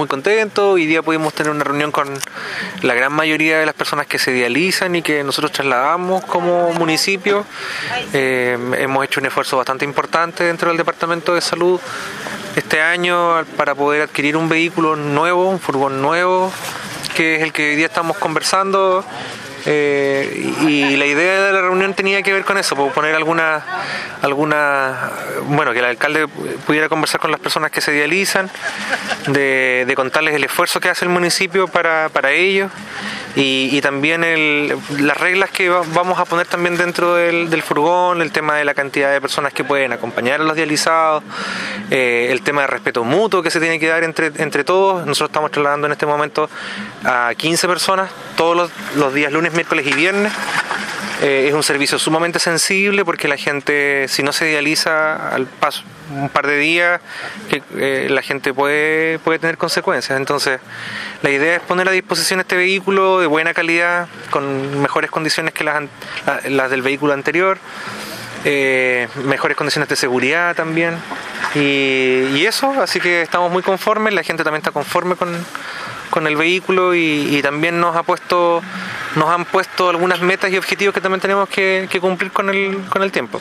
muy contentos. Hoy día pudimos tener una reunión con la gran mayoría de las personas que se dializan y que nosotros trasladamos como municipio. Eh, hemos hecho un esfuerzo bastante importante dentro del Departamento de Salud este año para poder adquirir un vehículo nuevo, un furgón nuevo, que es el que hoy día estamos conversando eh, y la idea de la reunión tenía que ver con eso, poner alguna, alguna, bueno, que el alcalde pudiera conversar con las personas que se dializan, de, contarles el esfuerzo que hace el municipio para, para ellos y, también el, las reglas que vamos a poner también dentro del, furgón, el tema de la cantidad de personas que pueden acompañar a los dializados, eh, el tema de respeto mutuo que se tiene que dar entre, entre todos. Nosotros estamos trasladando en este momento a 15 personas todos los días lunes miércoles y viernes. Eh, es un servicio sumamente sensible porque la gente, si no se idealiza al paso un par de días, eh, la gente puede, puede tener consecuencias. Entonces, la idea es poner a disposición este vehículo de buena calidad, con mejores condiciones que las, las del vehículo anterior, eh, mejores condiciones de seguridad también. Y, eso, así que estamos muy conformes, la gente también está conforme con, con el vehículo y también nos ha puesto nos han puesto algunas metas y objetivos que también tenemos que, cumplir con el, con el tiempo.